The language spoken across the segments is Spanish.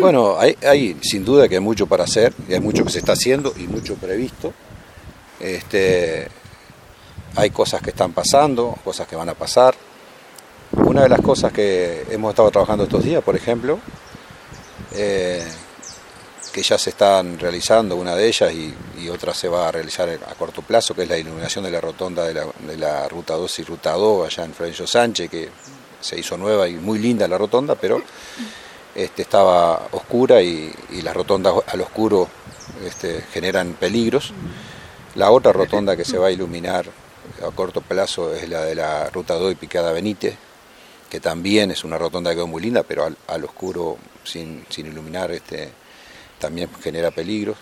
Bueno, hay, sin duda que hay mucho para hacer, y hay mucho que se está haciendo y mucho previsto. Este, hay cosas que están pasando, cosas que van a pasar. Una de las cosas que hemos estado trabajando estos días, por ejemplo, eh, que ya se están realizando, una de ellas y, otra se va a realizar a corto plazo, que es la iluminación de la rotonda de la, Ruta 2 y Ruta 2 allá en Florencio Sánchez, que se hizo nueva y muy linda la rotonda, pero este, estaba oscura y, las rotondas al oscuro este, generan peligros. La otra rotonda que se va a iluminar a corto plazo es la de la Ruta 2 y Picada Benítez, que también es una rotonda que quedó muy linda, pero al, oscuro, sin, iluminar, este, también genera peligros.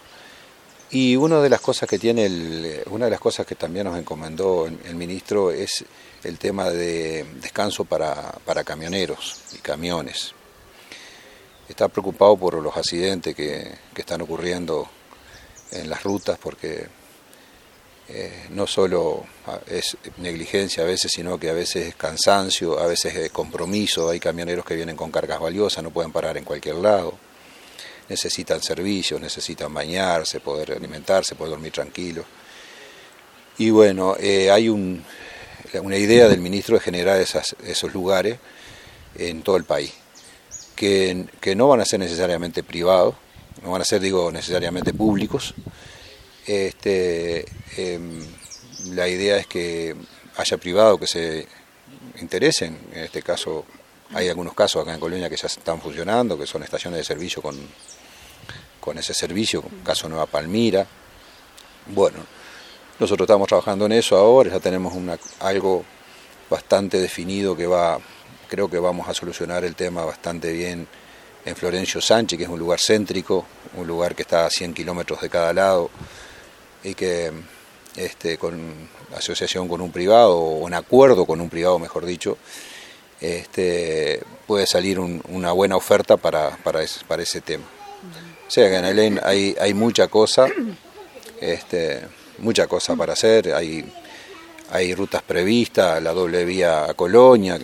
Y una de las cosas que tiene, el, una de las cosas que también nos encomendó el, ministro es el tema de descanso para camioneros y camiones. Está preocupado por los accidentes que, que están ocurriendo en las rutas porque eh, no solo es negligencia a veces, sino que a veces es cansancio, a veces es compromiso. Hay camioneros que vienen con cargas valiosas, no pueden parar en cualquier lado necesitan servicios, necesitan bañarse, poder alimentarse, poder dormir tranquilos. Y bueno, eh, hay un, una idea del ministro de generar esos lugares en todo el país, que, no van a ser necesariamente privados, no van a ser, digo, necesariamente públicos. Este, em, la idea es que haya privados que se interesen, en este caso hay algunos casos acá en Colonia que ya están funcionando, que son estaciones de servicio con, con ese servicio, caso Nueva Palmira. Bueno, nosotros estamos trabajando en eso ahora, ya tenemos una, algo bastante definido que va, creo que vamos a solucionar el tema bastante bien en Florencio Sánchez, que es un lugar céntrico, un lugar que está a 100 kilómetros de cada lado y que este, con asociación con un privado o en acuerdo con un privado, mejor dicho, este, puede salir una buena oferta para, para, para ese tema. O sea que en el hay, hay mucha cosa, este, mucha cosa para hacer, hay, hay rutas previstas, la doble vía a Colonia,